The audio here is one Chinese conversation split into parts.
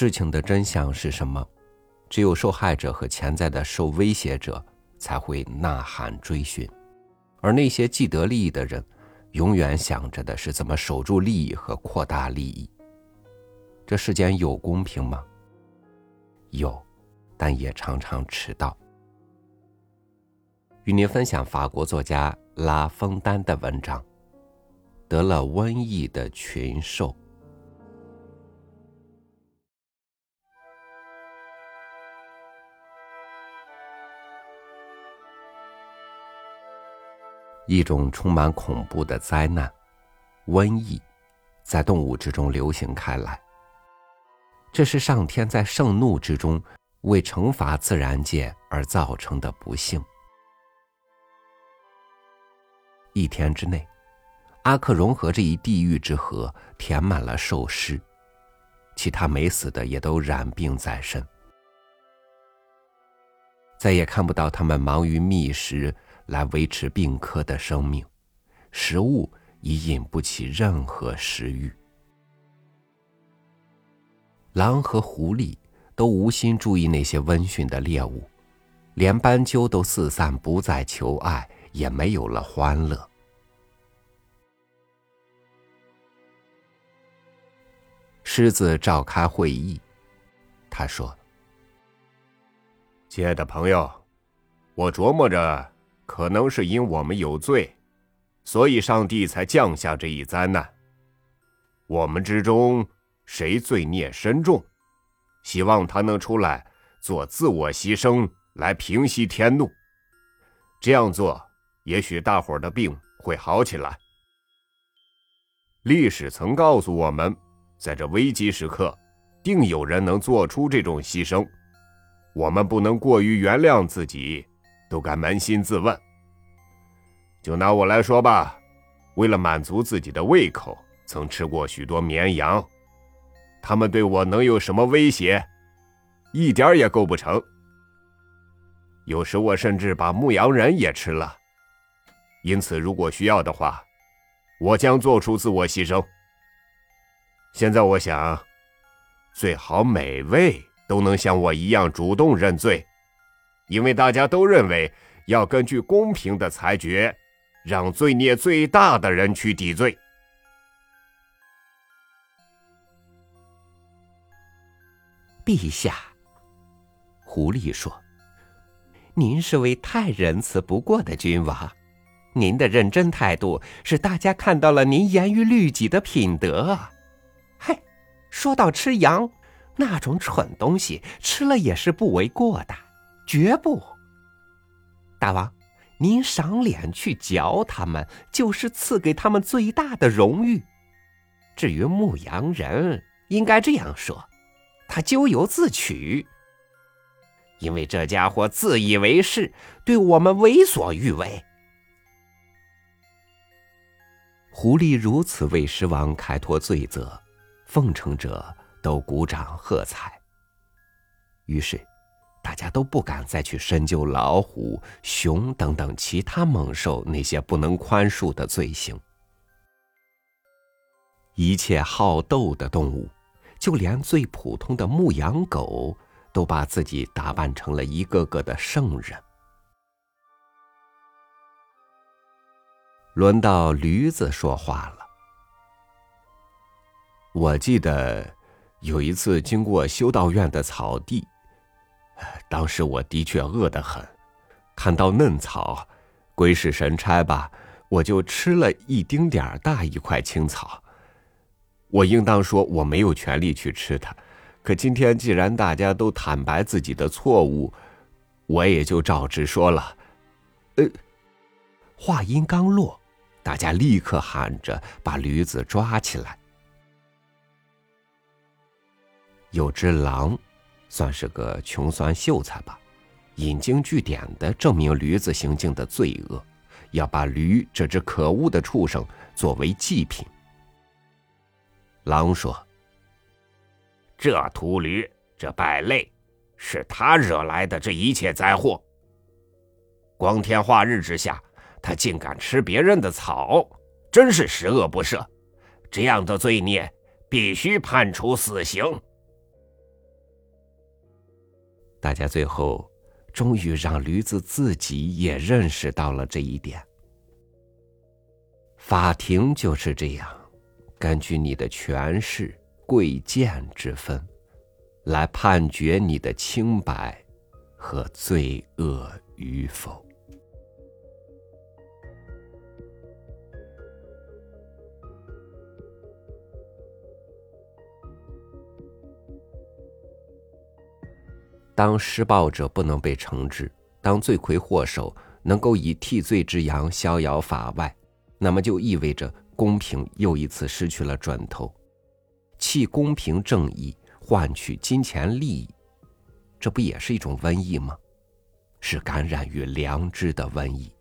事情的真相是什么？只有受害者和潜在的受威胁者才会呐喊追寻，而那些既得利益的人，永远想着的是怎么守住利益和扩大利益。这世间有公平吗？有，但也常常迟到。与您分享法国作家拉封丹的文章：得了瘟疫的群兽。一种充满恐怖的灾难——瘟疫，在动物之中流行开来。这是上天在盛怒之中为惩罚自然界而造成的不幸。一天之内，阿克融合这一地狱之河填满了兽尸，其他没死的也都染病在身，再也看不到他们忙于觅食。来维持病科的生命，食物已引不起任何食欲。狼和狐狸都无心注意那些温驯的猎物，连斑鸠都四散，不再求爱，也没有了欢乐。狮子召开会议，他说：“亲爱的朋友，我琢磨着。”可能是因我们有罪，所以上帝才降下这一灾难。我们之中谁罪孽深重，希望他能出来做自我牺牲，来平息天怒。这样做，也许大伙儿的病会好起来。历史曾告诉我们，在这危机时刻，定有人能做出这种牺牲。我们不能过于原谅自己。都该扪心自问。就拿我来说吧，为了满足自己的胃口，曾吃过许多绵羊。他们对我能有什么威胁？一点也构不成。有时我甚至把牧羊人也吃了。因此，如果需要的话，我将做出自我牺牲。现在我想，最好每位都能像我一样主动认罪。因为大家都认为要根据公平的裁决，让罪孽最大的人去抵罪。陛下，狐狸说：“您是位太仁慈不过的君王，您的认真态度使大家看到了您严于律己的品德。嘿，说到吃羊，那种蠢东西吃了也是不为过的。”绝不，大王，您赏脸去嚼他们，就是赐给他们最大的荣誉。至于牧羊人，应该这样说，他咎由自取。因为这家伙自以为是，对我们为所欲为。狐狸如此为狮王开脱罪责，奉承者都鼓掌喝彩。于是。大家都不敢再去深究老虎、熊等等其他猛兽那些不能宽恕的罪行。一切好斗的动物，就连最普通的牧羊狗，都把自己打扮成了一个个的圣人。轮到驴子说话了。我记得有一次经过修道院的草地。当时我的确饿得很，看到嫩草，鬼使神差吧，我就吃了一丁点儿大一块青草。我应当说我没有权利去吃它，可今天既然大家都坦白自己的错误，我也就照直说了。呃，话音刚落，大家立刻喊着把驴子抓起来。有只狼。算是个穷酸秀才吧，引经据典的证明驴子行径的罪恶，要把驴这只可恶的畜生作为祭品。狼说：“这秃驴，这败类，是他惹来的这一切灾祸。光天化日之下，他竟敢吃别人的草，真是十恶不赦！这样的罪孽，必须判处死刑。”大家最后终于让驴子自己也认识到了这一点。法庭就是这样，根据你的权势、贵贱之分，来判决你的清白和罪恶与否。当施暴者不能被惩治，当罪魁祸首能够以替罪之羊逍遥法外，那么就意味着公平又一次失去了准头。弃公平正义换取金钱利益，这不也是一种瘟疫吗？是感染于良知的瘟疫。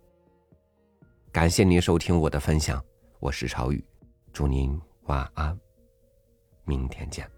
感谢您收听我的分享，我是朝雨，祝您晚安，明天见。